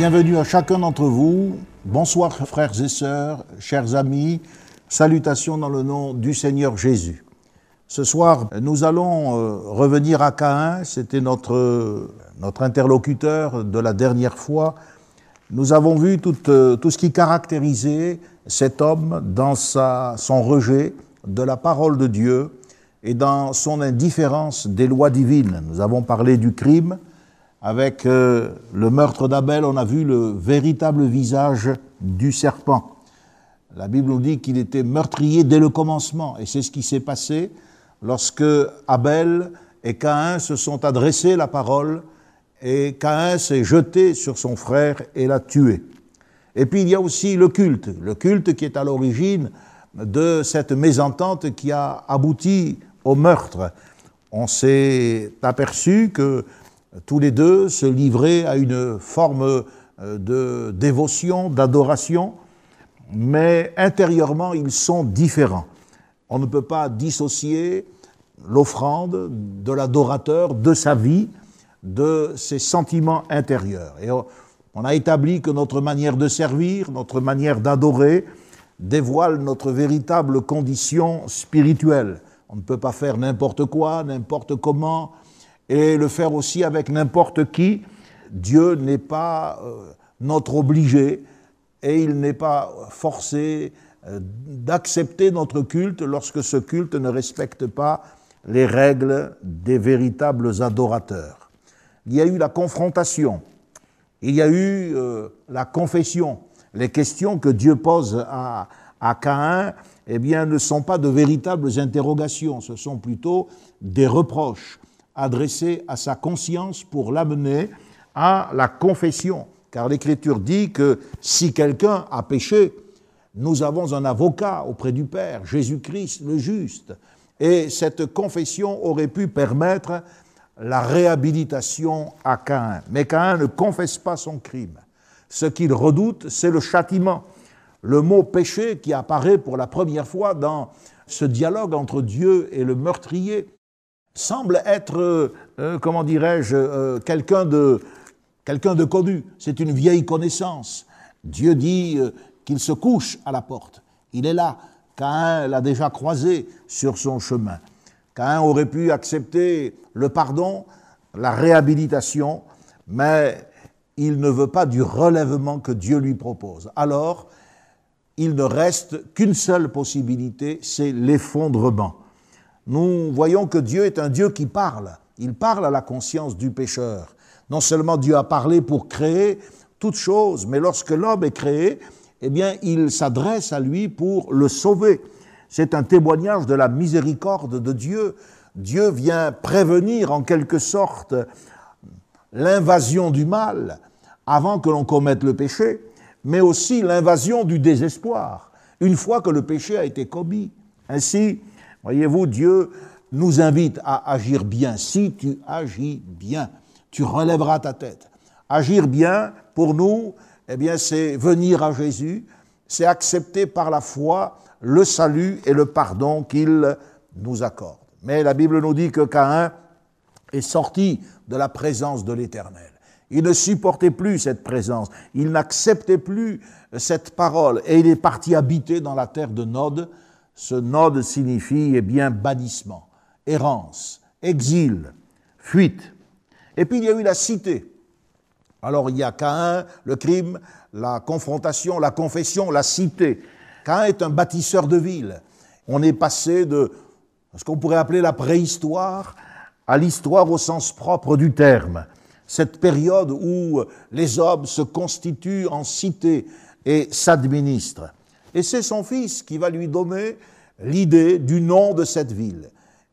Bienvenue à chacun d'entre vous. Bonsoir frères et sœurs, chers amis. Salutations dans le nom du Seigneur Jésus. Ce soir, nous allons euh, revenir à Caïn. C'était notre, notre interlocuteur de la dernière fois. Nous avons vu tout, euh, ce qui caractérisait cet homme dans son rejet de la parole de Dieu et dans son indifférence des lois divines. Nous avons parlé du crime. Avec euh, le meurtre d'Abel, on a vu le véritable visage du serpent. La Bible nous dit qu'il était meurtrier dès le commencement, et c'est ce qui s'est passé lorsque Abel et Caïn se sont adressés la parole, et Caïn s'est jeté sur son frère et l'a tué. Et puis il y a aussi le culte, le culte qui est à l'origine de cette mésentente qui a abouti au meurtre. On s'est aperçu que tous les deux se livraient à une forme euh, de dévotion, d'adoration, mais intérieurement ils sont différents. On ne peut pas dissocier l'offrande de l'adorateur, de sa vie, de ses sentiments intérieurs. Et on a établi que notre manière de servir, notre manière d'adorer, dévoile notre véritable condition spirituelle. On ne peut pas faire n'importe quoi, n'importe comment, et le faire aussi avec n'importe qui. Dieu n'est pas euh, notre obligé et il n'est pas forcé euh, d'accepter notre culte lorsque ce culte ne respecte pas les règles des véritables adorateurs. Il y a eu la confrontation, il y a eu euh, la confession. Les questions que Dieu pose à, à Caïn, eh bien, ne sont pas de véritables interrogations, ce sont plutôt des reproches adressés à sa conscience pour l'amener à la confession. Car l'Écriture dit que si quelqu'un a péché, nous avons un avocat auprès du Père, Jésus-Christ le juste. Et cette confession aurait pu permettre la réhabilitation à Caïn. Mais Caïn ne confesse pas son crime. Ce qu'il redoute, c'est le châtiment. Le mot péché qui apparaît pour la première fois dans ce dialogue entre Dieu et le meurtrier semble être, euh, euh, comment dirais-je, euh, quelqu'un de, quelqu'un de connu. C'est une vieille connaissance. Dieu dit qu'il se couche à la porte. Il est là. Caïn l'a déjà croisé sur son chemin. Caïn aurait pu accepter le pardon, la réhabilitation, mais il ne veut pas du relèvement que Dieu lui propose. Alors, il ne reste qu'une seule possibilité, c'est l'effondrement. Nous voyons que Dieu est un Dieu qui parle. Il parle à la conscience du pécheur. Non seulement Dieu a parlé pour créer toutes choses, mais lorsque l'homme est créé, eh bien, il s'adresse à lui pour le sauver. C'est un témoignage de la miséricorde de Dieu. Dieu vient prévenir en quelque sorte l'invasion du mal avant que l'on commette le péché mais aussi l'invasion du désespoir, une fois que le péché a été commis. Ainsi, voyez-vous, Dieu nous invite à agir bien. Si tu agis bien, tu relèveras ta tête. Agir bien, pour nous, eh bien, c'est venir à Jésus, c'est accepter par la foi le salut et le pardon qu'il nous accorde. Mais la Bible nous dit que Caïn est sorti de la présence de l'Éternel. Il ne supportait plus cette présence, il n'acceptait plus cette parole et il est parti habiter dans la terre de Nod. Ce Nod signifie eh bien bannissement, errance, exil, fuite. Et puis il y a eu la cité. Alors il y a Caïn, le crime, la confrontation, la confession, la cité. Caïn est un bâtisseur de villes. On est passé de ce qu'on pourrait appeler la préhistoire à l'histoire au sens propre du terme cette période où les hommes se constituent en cité et s'administrent. Et c'est son fils qui va lui donner l'idée du nom de cette ville.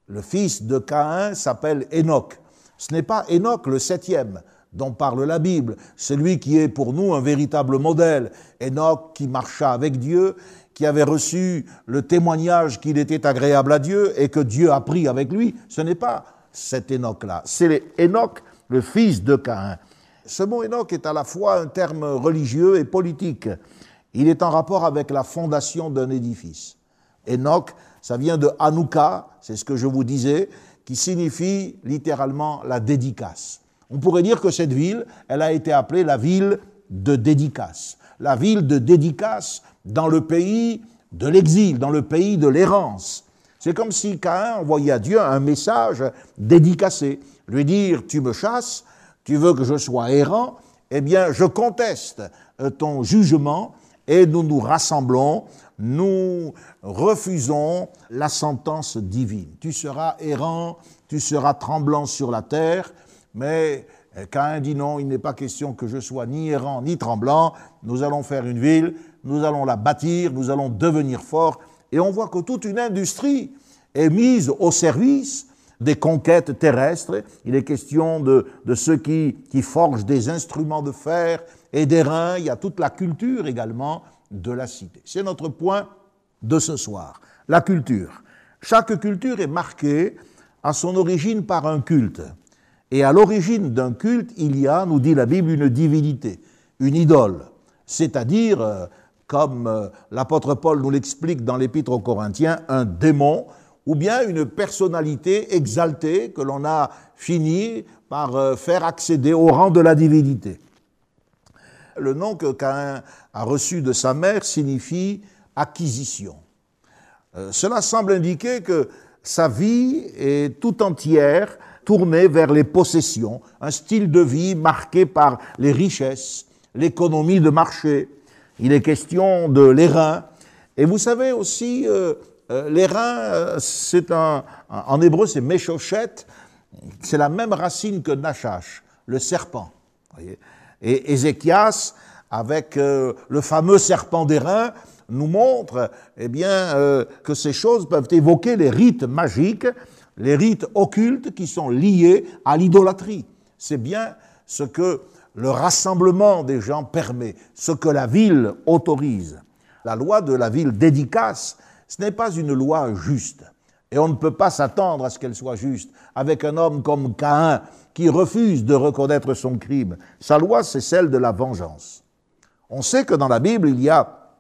Le fils de Caïn s'appelle Enoch. Ce n'est pas Enoch le septième dont parle la Bible, celui qui est pour nous un véritable modèle. Enoch qui marcha avec Dieu, qui avait reçu le témoignage qu'il était agréable à Dieu et que Dieu a pris avec lui. Ce n'est pas cet Enoch-là, c'est Enoch le fils de Caïn. Ce mot Enoch est à la fois un terme religieux et politique. Il est en rapport avec la fondation d'un édifice. Enoch, ça vient de Hanouka, c'est ce que je vous disais, qui signifie littéralement la dédicace. On pourrait dire que cette ville, elle a été appelée la ville de dédicace, la ville de dédicace dans le pays de l'exil, dans le pays de l'errance. C'est comme si Caïn envoyait à Dieu un message dédicacé, lui dire Tu me chasses, tu veux que je sois errant, eh bien je conteste ton jugement et nous nous rassemblons, nous refusons la sentence divine. Tu seras errant, tu seras tremblant sur la terre, mais Caïn dit non, il n'est pas question que je sois ni errant ni tremblant, nous allons faire une ville, nous allons la bâtir, nous allons devenir forts, et on voit que toute une industrie est mise au service des conquêtes terrestres. Il est question de, ceux qui, qui, forgent des instruments de fer et des reins. Il y a toute la culture également de la cité. C'est notre point de ce soir. La culture. Chaque culture est marquée à son origine par un culte. Et à l'origine d'un culte, il y a, nous dit la Bible, une divinité, une idole, c'est-à-dire, euh, comme euh, l'apôtre Paul nous l'explique dans l'épître aux Corinthiens, un démon ou bien une personnalité exaltée que l'on a fini par euh, faire accéder au rang de la divinité. Le nom que Caïn a reçu de sa mère signifie acquisition. Cela semble indiquer que sa vie est tout entière tournée vers les possessions, un style de vie marqué par les richesses, l'économie de marché. Il est question de l'airain. Et vous savez aussi, euh, euh, l'airain, euh, c'est un, en hébreu, c'est Meshochet, c'est la même racine que Nachash, le serpent. Et Ézéchias, avec le fameux serpent d'airain, nous montre eh bien, que ces choses peuvent évoquer les rites magiques les rites occultes qui sont liés à l'idolâtrie. C'est bien ce que le rassemblement des gens permet, ce que la ville autorise. La loi de la ville dédicace, ce n'est pas une loi juste. Et on ne peut pas s'attendre à ce qu'elle soit juste avec un homme comme Caïn qui refuse de reconnaître son crime. Sa loi, c'est celle de la vengeance. On sait que dans la Bible, il y a,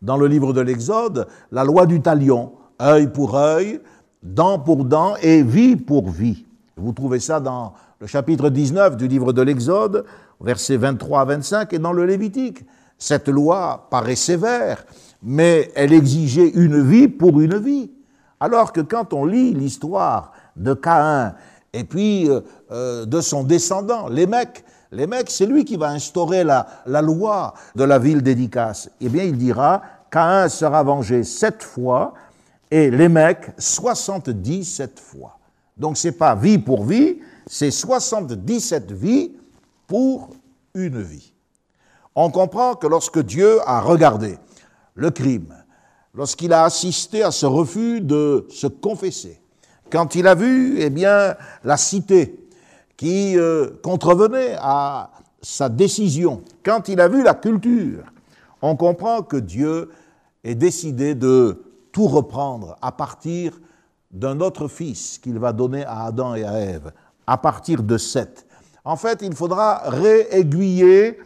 dans le livre de l'Exode, la loi du talion, œil pour œil, dent pour dent et vie pour vie. Vous trouvez ça dans le chapitre 19 du livre de l'Exode, versets 23 à 25, et dans le Lévitique. Cette loi paraît sévère, mais elle exigeait une vie pour une vie. Alors que quand on lit l'histoire de Caïn et puis euh, euh, de son descendant, les mecs, les mecs, c'est lui qui va instaurer la, loi de la ville dédicace. Eh bien, il dira, Caïn sera vengé sept fois, et les mecs 77 fois. Donc c'est pas vie pour vie, c'est 77 vies pour une vie. On comprend que lorsque Dieu a regardé le crime, lorsqu'il a assisté à ce refus de se confesser, quand il a vu eh bien, la cité qui euh, contrevenait à sa décision, quand il a vu la culture, on comprend que Dieu est décidé de tout reprendre à partir d'un autre fils qu'il va donner à Adam et à Ève, à partir de Seth. En fait, il faudra réaiguiller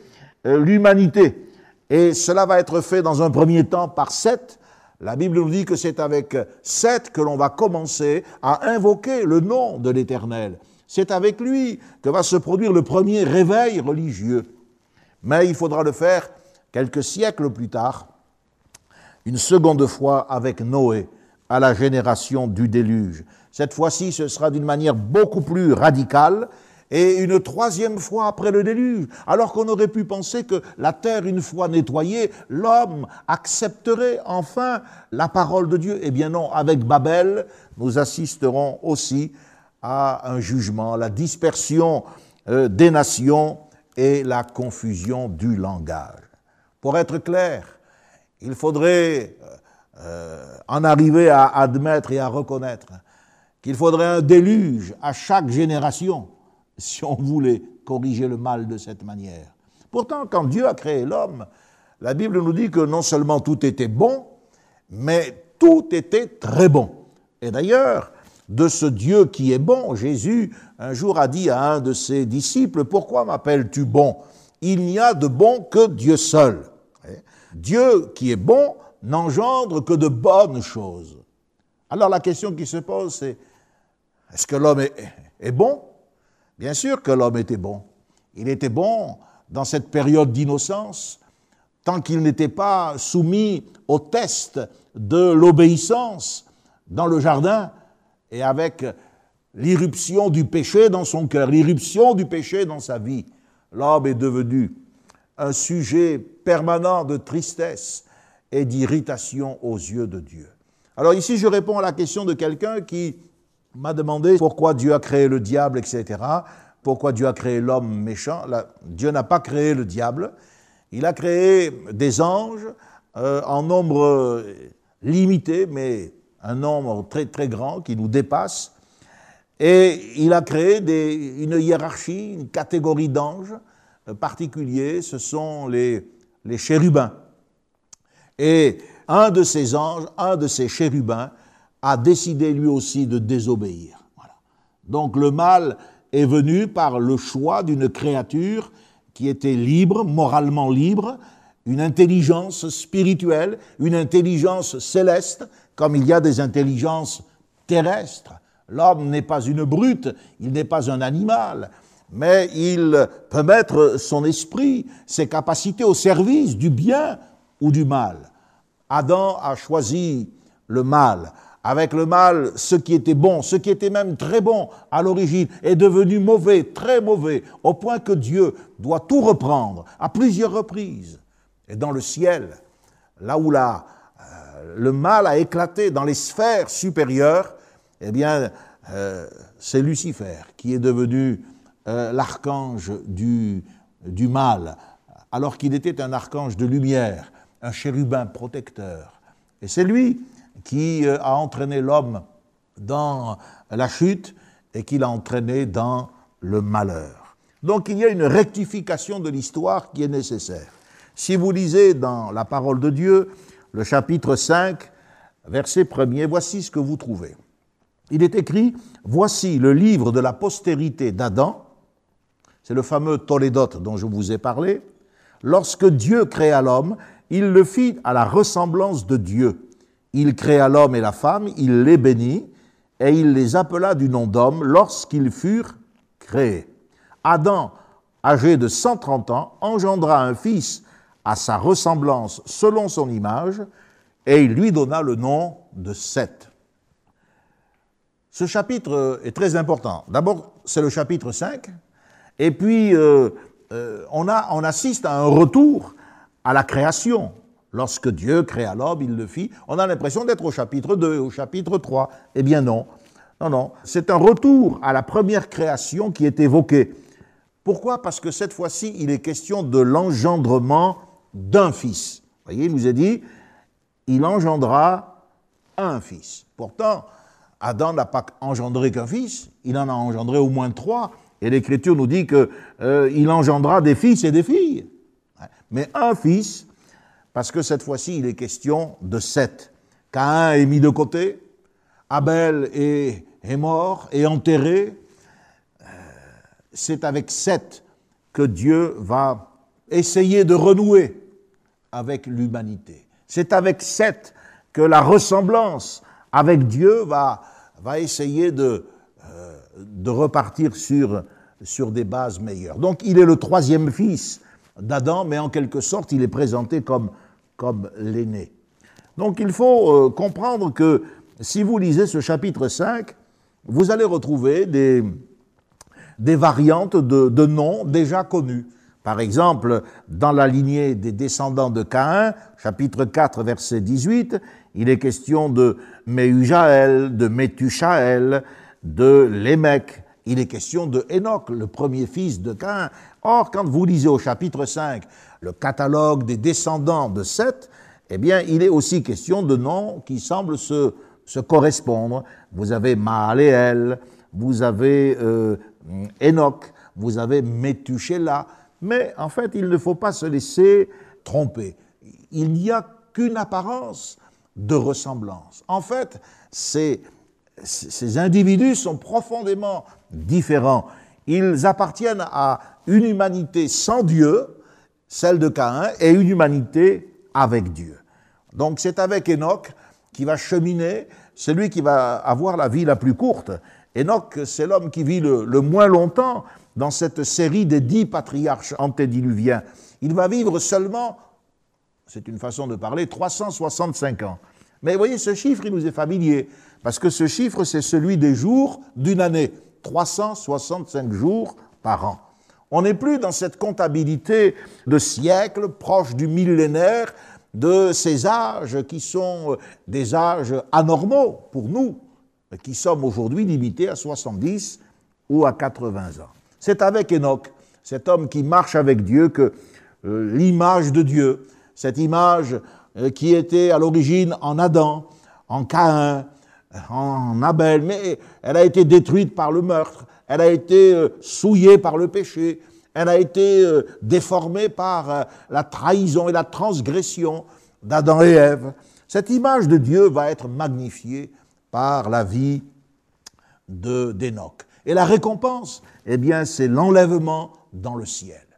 euh, l'humanité. Et cela va être fait dans un premier temps par Seth. La Bible nous dit que c'est avec Seth que l'on va commencer à invoquer le nom de l'Éternel. C'est avec lui que va se produire le premier réveil religieux. Mais il faudra le faire quelques siècles plus tard, une seconde fois avec Noé à la génération du déluge. Cette fois-ci, ce sera d'une manière beaucoup plus radicale et une troisième fois après le déluge, alors qu'on aurait pu penser que la terre, une fois nettoyée, l'homme accepterait enfin la parole de Dieu. Eh bien non, avec Babel, nous assisterons aussi à un jugement, la dispersion euh, des nations et la confusion du langage. Pour être clair, il faudrait euh, en arriver à admettre et à reconnaître qu'il faudrait un déluge à chaque génération si on voulait corriger le mal de cette manière. Pourtant, quand Dieu a créé l'homme, la Bible nous dit que non seulement tout était bon, mais tout était très bon. Et d'ailleurs, de ce Dieu qui est bon, Jésus un jour a dit à un de ses disciples, Pourquoi m'appelles-tu bon? Il n'y a de bon que Dieu seul. Dieu qui est bon n'engendre que de bonnes choses. Alors la question qui se pose, c'est est-ce que l'homme est, bon? Bien sûr que l'homme était bon. Il était bon dans cette période d'innocence, tant qu'il n'était pas soumis au test de l'obéissance dans le jardin et avec l'irruption du péché dans son cœur, l'irruption du péché dans sa vie. L'homme est devenu un sujet permanent de tristesse et d'irritation aux yeux de Dieu. Alors ici, je réponds à la question de quelqu'un qui m'a demandé pourquoi Dieu a créé le diable, etc. Pourquoi Dieu a créé l'homme méchant? Dieu n'a pas créé le diable. Il a créé des anges euh, en nombre limité, mais un nombre très très grand qui nous dépasse. Et il a créé une hiérarchie, une catégorie d'anges euh, particuliers, ce sont les, les chérubins. Et un de ces anges, un de ces chérubins, a décidé lui aussi de désobéir. Donc le mal est venu par le choix d'une créature qui était libre, moralement libre, une intelligence spirituelle, une intelligence céleste, comme il y a des intelligences terrestres. L'homme n'est pas une brute, il n'est pas un animal, mais il peut mettre son esprit, ses capacités au service du bien ou du mal. Adam a choisi le mal. Avec le mal, ce qui était bon, ce qui était même très bon à l'origine, est devenu mauvais, très mauvais, au point que Dieu doit tout reprendre à plusieurs reprises. Et dans le ciel, là où la, euh, le mal a éclaté dans les sphères supérieures, eh bien, euh, c'est Lucifer qui est devenu euh, l'archange du, du mal, alors qu'il était un archange de lumière, un chérubin protecteur. Et c'est lui qui euh, a entraîné l'homme dans la chute et qui l'a entraîné dans le malheur. Donc il y a une rectification de l'histoire qui est nécessaire. Si vous lisez dans la parole de Dieu le chapitre 5, verset 1er, voici ce que vous trouvez. Il est écrit, voici le livre de la postérité d'Adam, c'est le fameux Tolédot dont je vous ai parlé, lorsque Dieu créa l'homme, il le fit à la ressemblance de Dieu. Il créa l'homme et la femme, il les bénit, et il les appela du nom d'homme lorsqu'ils furent créés. Adam, âgé de 130 ans, engendra un fils à sa ressemblance selon son image, et il lui donna le nom de Seth. Ce chapitre est très important. D'abord, c'est le chapitre 5, et puis euh, euh, on, a, on assiste à un retour à la création. Lorsque Dieu créa l'homme, il le fit. On a l'impression d'être au chapitre 2, au chapitre 3. Eh bien non. Non, non. C'est un retour à la première création qui est évoqué. Pourquoi? Parce que cette fois-ci, il est question de l'engendrement d'un fils. Vous voyez, il nous est dit, il engendra un fils. Pourtant, Adam n'a pas engendré qu'un fils, il en a engendré au moins trois. Et l'Écriture nous dit qu'il euh, engendra des fils et des filles. Mais un fils, parce que cette fois-ci, il est question de sept. Caïn est mis de côté, Abel est, mort et enterré. Euh, c'est avec sept que Dieu va essayer de renouer avec l'humanité. C'est avec sept que la ressemblance avec Dieu va, va essayer de, euh, de repartir sur, sur des bases meilleures. Donc il est le troisième fils d'Adam, mais en quelque sorte il est présenté comme comme l'aîné. Donc il faut euh, comprendre que si vous lisez ce chapitre 5, vous allez retrouver des, des variantes de, de, noms déjà connus. Par exemple, dans la lignée des descendants de Caïn, chapitre 4, verset 18, il est question de Méhujaël, de Métuchaël, de Lémec. Il est question de Enoch, le premier fils de Caïn. Or, quand vous lisez au chapitre 5 le catalogue des descendants de Seth, eh bien, il est aussi question de noms qui semblent se, correspondre. Vous avez Maaléel, vous avez euh, Enoch, vous avez Methuselah, mais en fait, il ne faut pas se laisser tromper. Il n'y a qu'une apparence de ressemblance. En fait, ces individus sont profondément différents. Ils appartiennent à une humanité sans Dieu, celle de Caïn, et une humanité avec Dieu. Donc c'est avec Enoch qui va cheminer, celui qui va avoir la vie la plus courte. Enoch, c'est l'homme qui vit le, moins longtemps dans cette série des dix patriarches antédiluviens. Il va vivre seulement, c'est une façon de parler, 365 ans. Mais voyez, ce chiffre, il nous est familier, parce que ce chiffre, c'est celui des jours d'une année. 365 jours par an. On n'est plus dans cette comptabilité de siècles proche du millénaire, de ces âges qui sont des âges anormaux pour nous, qui sommes aujourd'hui limités à 70 ou à 80 ans. C'est avec Enoch, cet homme qui marche avec Dieu, que euh, l'image de Dieu, cette image euh, qui était à l'origine en Adam, en Caïn, en Abel, mais elle a été détruite par le meurtre, elle a été euh, souillée par le péché, elle a été euh, déformée par euh, la trahison et la transgression d'Adam et Ève. Cette image de Dieu va être magnifiée par la vie d'Enoch. Et la récompense, eh bien, c'est l'enlèvement dans le ciel.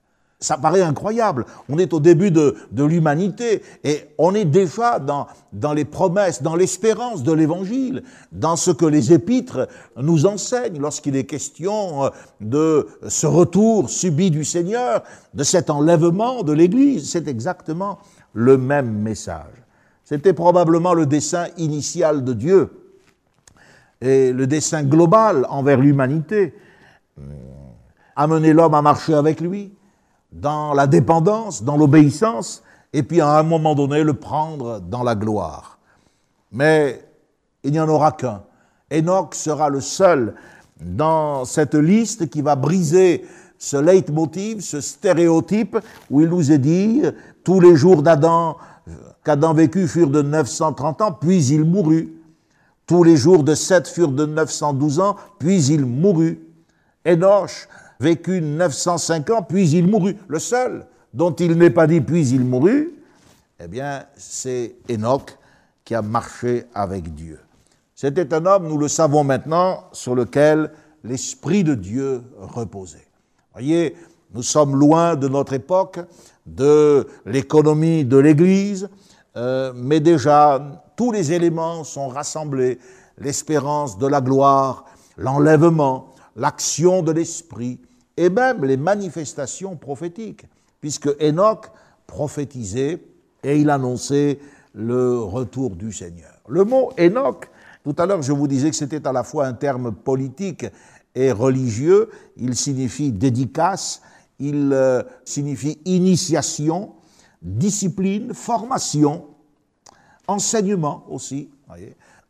Ça paraît incroyable. On est au début de, l'humanité et on est déjà dans, dans les promesses, dans l'espérance de l'Évangile, dans ce que les épîtres nous enseignent lorsqu'il est question euh, de ce retour subi du Seigneur, de cet enlèvement de l'Église. C'est exactement le même message. C'était probablement le dessein initial de Dieu et le dessein global envers l'humanité. Amener l'homme à marcher avec lui, dans la dépendance, dans l'obéissance, et puis à un moment donné le prendre dans la gloire. Mais il n'y en aura qu'un. Enoch sera le seul dans cette liste qui va briser ce leitmotiv, ce stéréotype où il nous est dit tous les jours d'Adam qu'Adam vécut furent de 930 ans, puis il mourut. Tous les jours de Seth furent de 912 ans, puis il mourut. Enoch vécut 905 ans, puis il mourut. Le seul dont il n'est pas dit puis il mourut, eh bien, c'est Enoch qui a marché avec Dieu. C'était un homme, nous le savons maintenant, sur lequel l'Esprit de Dieu reposait. Voyez, nous sommes loin de notre époque, de l'économie de l'Église, euh, mais déjà tous les éléments sont rassemblés, l'espérance de la gloire, l'enlèvement, l'action de l'Esprit et même les manifestations prophétiques, puisque Enoch prophétisait et il annonçait le retour du Seigneur. Le mot Enoch, tout à l'heure je vous disais que c'était à la fois un terme politique et religieux, il signifie dédicace, il euh, signifie initiation, discipline, formation, enseignement aussi.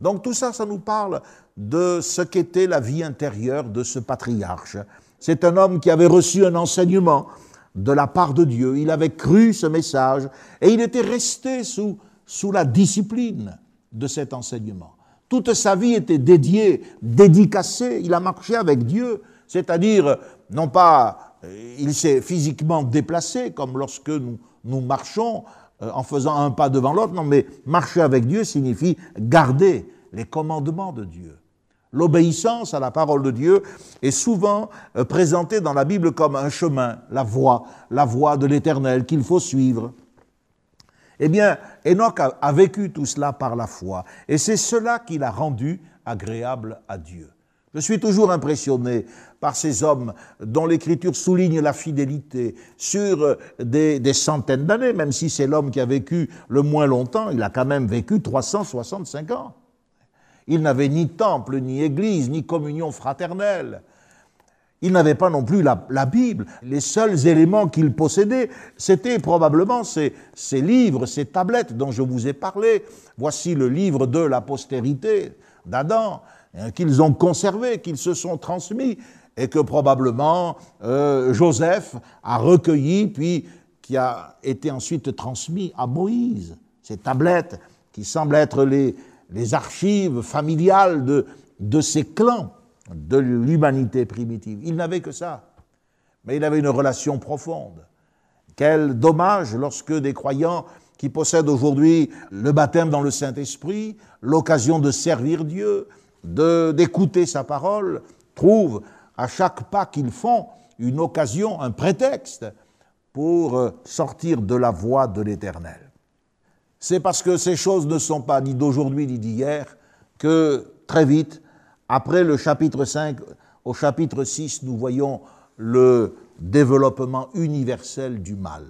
Donc tout ça, ça nous parle de ce qu'était la vie intérieure de ce patriarche. C'est un homme qui avait reçu un enseignement de la part de Dieu, il avait cru ce message et il était resté sous, sous la discipline de cet enseignement. Toute sa vie était dédiée, dédicacée, il a marché avec Dieu, c'est-à-dire, non pas, euh, il s'est physiquement déplacé comme lorsque nous, nous marchons en faisant un pas devant l'autre, non, mais marcher avec Dieu signifie garder les commandements de Dieu. L'obéissance à la parole de Dieu est souvent euh, présentée dans la Bible comme un chemin, la voie, la voie de l'éternel qu'il faut suivre. Eh bien, Enoch a, vécu tout cela par la foi, et c'est cela qui l'a rendu agréable à Dieu. Je suis toujours impressionné par ces hommes dont l'Écriture souligne la fidélité sur euh, des, centaines d'années, même si c'est l'homme qui a vécu le moins longtemps, il a quand même vécu 365 ans. Il n'avait ni temple, ni église, ni communion fraternelle. Il n'avait pas non plus la, Bible. Les seuls éléments qu'il possédait, c'était probablement ces, ces, livres, ces tablettes dont je vous ai parlé. Voici le livre de la postérité d'Adam, hein, qu'ils ont conservé, qu'ils se sont transmis, et que probablement euh, Joseph a recueilli, puis qui a été ensuite transmis à Moïse. Ces tablettes qui semblent être les, les archives familiales de, de ces clans de l'humanité primitive. Il n'avait que ça, mais il avait une relation profonde. Quel dommage lorsque des croyants qui possèdent aujourd'hui le baptême dans le Saint-Esprit, l'occasion de servir Dieu, d'écouter sa parole, trouvent à chaque pas qu'ils font une occasion, un prétexte pour euh, sortir de la voie de l'Éternel c'est parce que ces choses ne sont pas ni d'aujourd'hui ni d'hier que très vite, après le chapitre 5 au chapitre 6, nous voyons le développement universel du mal.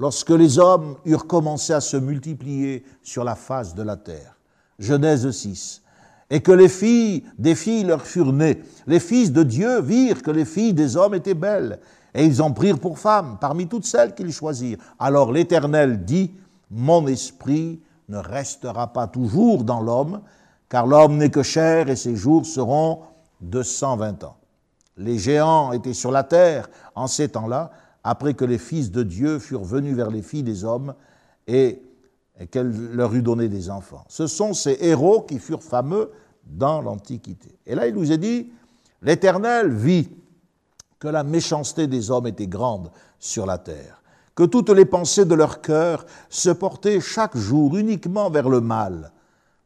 Lorsque les hommes eurent commencé à se multiplier sur la face de la terre, Genèse 6, et que les filles des filles leur furent nées, les fils de Dieu virent que les filles des hommes étaient belles, et ils en prirent pour femmes parmi toutes celles qu'ils choisirent. Alors l'Éternel dit, Mon esprit ne restera pas toujours dans l'homme, car l'homme n'est que chair et ses jours seront de 120 ans. Les géants étaient sur la terre en ces temps-là, après que les fils de Dieu furent venus vers les filles des hommes et, qu'elle leur eut donné des enfants. Ce sont ces héros qui furent fameux dans l'Antiquité. Et là, il nous est dit, l'Éternel vit que la méchanceté des hommes était grande sur la terre, que toutes les pensées de leur cœur se portaient chaque jour uniquement vers le mal,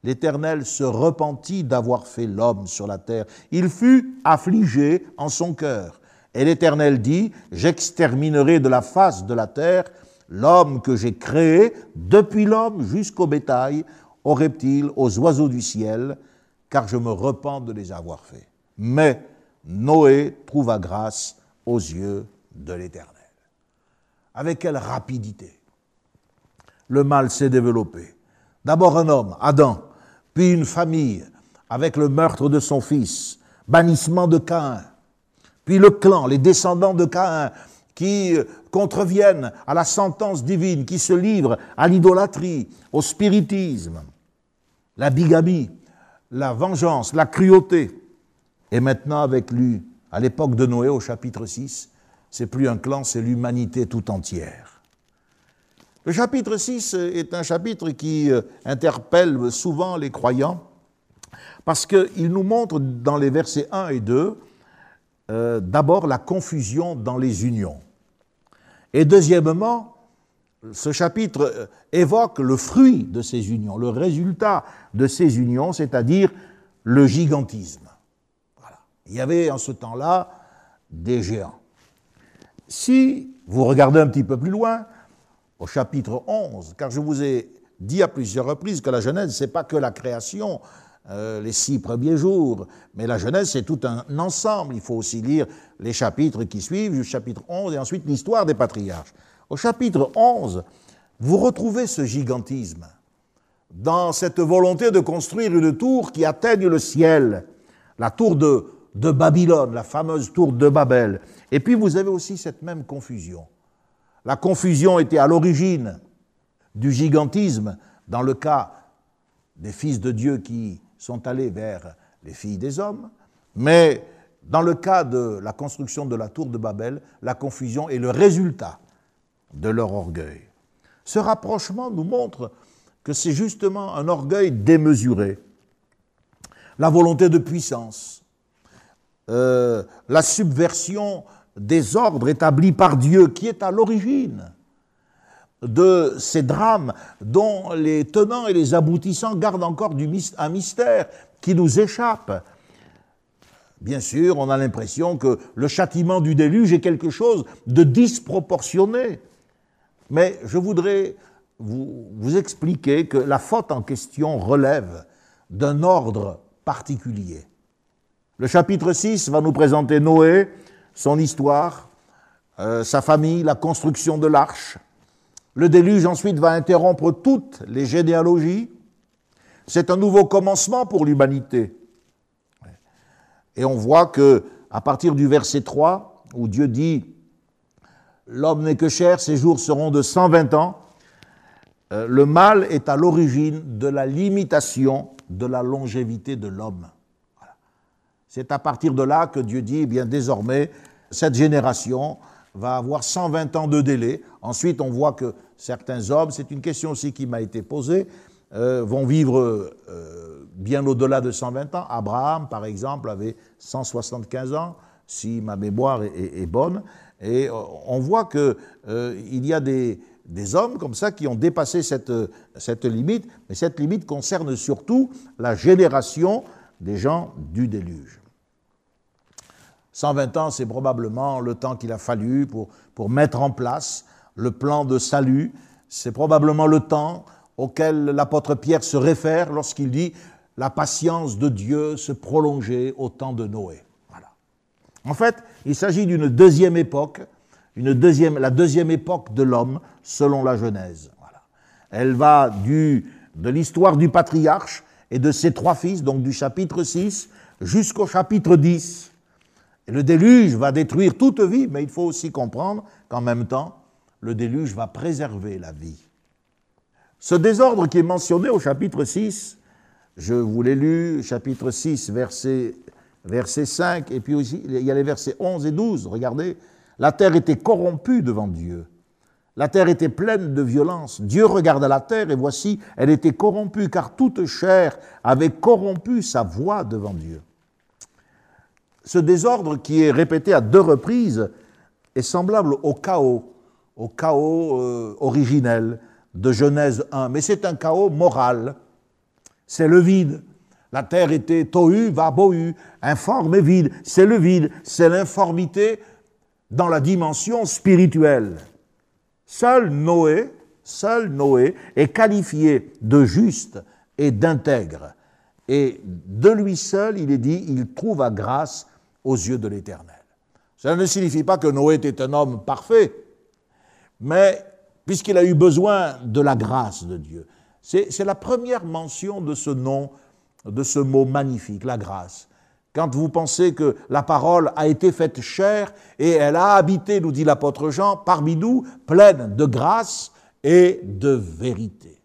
L'Éternel se repentit d'avoir fait l'homme sur la terre. Il fut affligé en son cœur. Et l'Éternel dit, j'exterminerai de la face de la terre l'homme que j'ai créé, depuis l'homme jusqu'au bétail, aux reptiles, aux oiseaux du ciel, car je me repens de les avoir faits. Mais Noé trouva grâce aux yeux de l'Éternel. Avec quelle rapidité le mal s'est développé. D'abord un homme, Adam, puis une famille avec le meurtre de son fils, bannissement de Caïn, puis le clan, les descendants de Caïn qui contreviennent à la sentence divine, qui se livrent à l'idolâtrie, au spiritisme, la bigamie, la vengeance, la cruauté. Et maintenant avec lui, à l'époque de Noé au chapitre 6, c'est plus un clan, c'est l'humanité tout entière. Le chapitre 6 est un chapitre qui euh, interpelle souvent les croyants parce qu'il nous montre dans les versets 1 et 2 euh, d'abord la confusion dans les unions. Et deuxièmement, ce chapitre euh, évoque le fruit de ces unions, le résultat de ces unions, c'est-à-dire le gigantisme. Il y avait en ce temps-là des géants. Si vous regardez un petit peu plus loin, au chapitre 11, car je vous ai dit à plusieurs reprises que la Genèse, ce n'est pas que la création, euh, les six premiers jours, mais la Genèse, c'est tout un ensemble. Il faut aussi lire les chapitres qui suivent, le chapitre 11 et ensuite l'histoire des patriarches. Au chapitre 11, vous retrouvez ce gigantisme dans cette volonté de construire une tour qui atteigne le ciel, la tour de, de Babylone, la fameuse tour de Babel. Et puis vous avez aussi cette même confusion la confusion était à l'origine du gigantisme dans le cas des fils de Dieu qui sont allés vers les filles des hommes, mais dans le cas de la construction de la tour de Babel, la confusion est le résultat de leur orgueil. Ce rapprochement nous montre que c'est justement un orgueil démesuré, la volonté de puissance, euh, la subversion des ordres établis par Dieu qui est à l'origine de ces drames dont les tenants et les aboutissants gardent encore un mystère qui nous échappe. Bien sûr, on a l'impression que le châtiment du déluge est quelque chose de disproportionné. Mais je voudrais vous, expliquer que la faute en question relève d'un ordre particulier. Le chapitre 6 va nous présenter Noé son histoire, euh, sa famille, la construction de l'arche. Le déluge ensuite va interrompre toutes les généalogies. C'est un nouveau commencement pour l'humanité. Et on voit que à partir du verset 3, où Dieu dit L'homme n'est que chair, ses jours seront de 120 ans, euh, le mal est à l'origine de la limitation de la longévité de l'homme. C'est à partir de là que Dieu dit, eh bien désormais, cette génération va avoir 120 ans de délai. Ensuite, on voit que certains hommes, c'est une question aussi qui m'a été posée, euh, vont vivre euh, bien au-delà de 120 ans. Abraham, par exemple, avait 175 ans, si ma mémoire est, bonne. Et euh, on voit qu'il y a des, hommes comme ça qui ont dépassé cette limite, mais cette limite concerne surtout la génération des gens du déluge. 120 ans, c'est probablement le temps qu'il a fallu pour, pour mettre en place le plan de salut. C'est probablement le temps auquel l'apôtre Pierre se réfère lorsqu'il dit la patience de Dieu se prolongeait au temps de Noé. Voilà. En fait, il s'agit d'une deuxième époque, une deuxième, la deuxième époque de l'homme selon la Genèse. Voilà. Elle va du, de l'histoire du patriarche et de ses trois fils, donc du chapitre 6 jusqu'au chapitre 10. Le déluge va détruire toute vie, mais il faut aussi comprendre qu'en même temps, le déluge va préserver la vie. Ce désordre qui est mentionné au chapitre 6, je vous l'ai lu, chapitre 6, verset, verset 5, et puis aussi il y a les versets 11 et 12, regardez, la terre était corrompue devant Dieu. La terre était pleine de violence. Dieu regarda la terre et voici, elle était corrompue, car toute chair avait corrompu sa voix devant Dieu. Ce désordre qui est répété à deux reprises est semblable au chaos, au chaos euh, originel de Genèse 1, mais c'est un chaos moral. C'est le vide. La terre était tohu, va bohu, informe et vide. C'est le vide, c'est l'informité dans la dimension spirituelle. Seul Noé, seul Noé est qualifié de juste et d'intègre. Et de lui seul, il est dit, il trouva grâce aux yeux de l'Éternel. Cela ne signifie pas que Noé était un homme parfait, mais puisqu'il a eu besoin de la grâce de Dieu. C'est la première mention de ce nom, de ce mot magnifique, la grâce. Quand vous pensez que la parole a été faite chair et elle a habité, nous dit l'apôtre Jean, parmi nous, pleine de grâce et de vérité.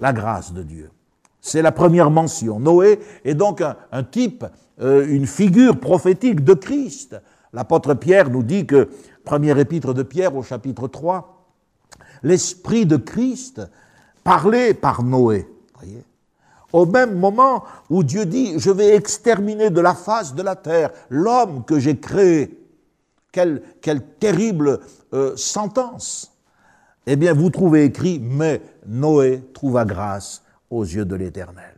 La grâce de Dieu. C'est la première mention. Noé est donc un, type, euh, une figure prophétique de Christ. L'apôtre Pierre nous dit que, première épître de Pierre au chapitre 3, l'Esprit de Christ parlait par Noé. Voyez? Au même moment où Dieu dit, je vais exterminer de la face de la terre l'homme que j'ai créé. Quelle, terrible euh, sentence. Eh bien, vous trouvez écrit, mais Noé trouva grâce aux yeux de l'Éternel.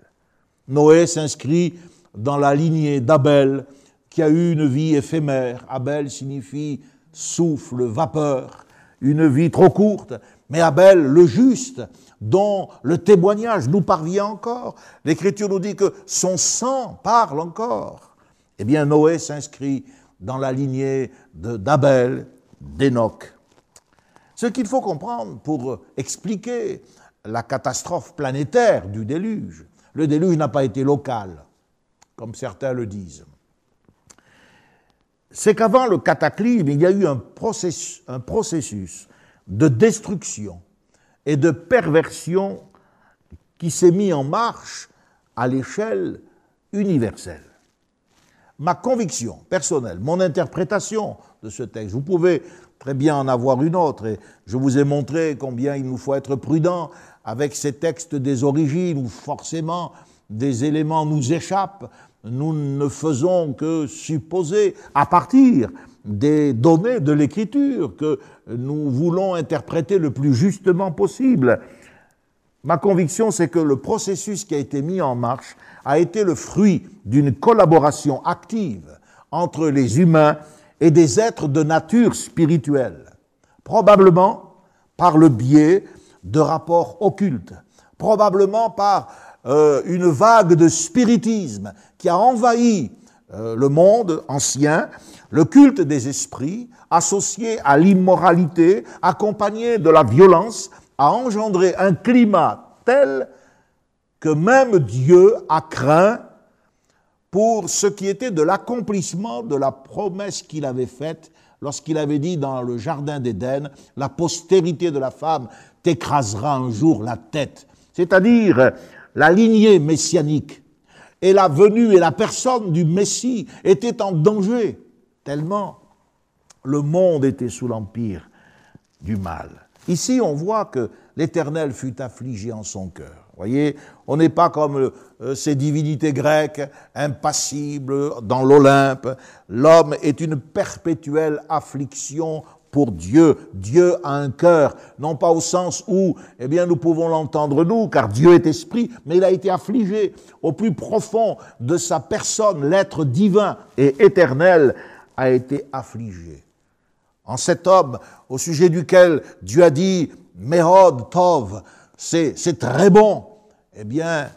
Noé s'inscrit dans la lignée d'Abel, qui a eu une vie éphémère. Abel signifie souffle, vapeur, une vie trop courte, mais Abel, le juste, dont le témoignage nous parvient encore. L'Écriture nous dit que son sang parle encore. Eh bien, Noé s'inscrit dans la lignée d'Abel, d'Enoch. Ce qu'il faut comprendre pour expliquer la catastrophe planétaire du déluge, le déluge n'a pas été local, comme certains le disent. C'est qu'avant le cataclysme, il y a eu un processus, de destruction et de perversion qui s'est mis en marche à l'échelle universelle. Ma conviction personnelle, mon interprétation de ce texte, vous pouvez très bien en avoir une autre, et je vous ai montré combien il nous faut être prudent avec ces textes des origines, où forcément des éléments nous échappent, nous ne faisons que supposer à partir des données de l'écriture que nous voulons interpréter le plus justement possible. Ma conviction, c'est que le processus qui a été mis en marche a été le fruit d'une collaboration active entre les humains et des êtres de nature spirituelle, probablement par le biais de rapports occultes, probablement par euh, une vague de spiritisme qui a envahi euh, le monde ancien, le culte des esprits, associé à l'immoralité, accompagné de la violence, a engendré un climat tel que même Dieu a craint pour ce qui était de l'accomplissement de la promesse qu'il avait faite lorsqu'il avait dit dans le Jardin d'Éden, la postérité de la femme t'écrasera un jour la tête, c'est-à-dire la lignée messianique et la venue et la personne du Messie étaient en danger, tellement le monde était sous l'empire du mal. Ici, on voit que l'Éternel fut affligé en son cœur. Voyez, on n'est pas comme euh, ces divinités grecques, impassibles dans l'Olympe. L'homme est une perpétuelle affliction pour Dieu. Dieu a un cœur, non pas au sens où, eh bien, nous pouvons l'entendre nous, car Dieu est esprit, mais il a été affligé au plus profond de sa personne, l'être divin et éternel a été affligé. En cet homme, au sujet duquel Dieu a dit, Mehod Tov, c'est très bon, eh bien,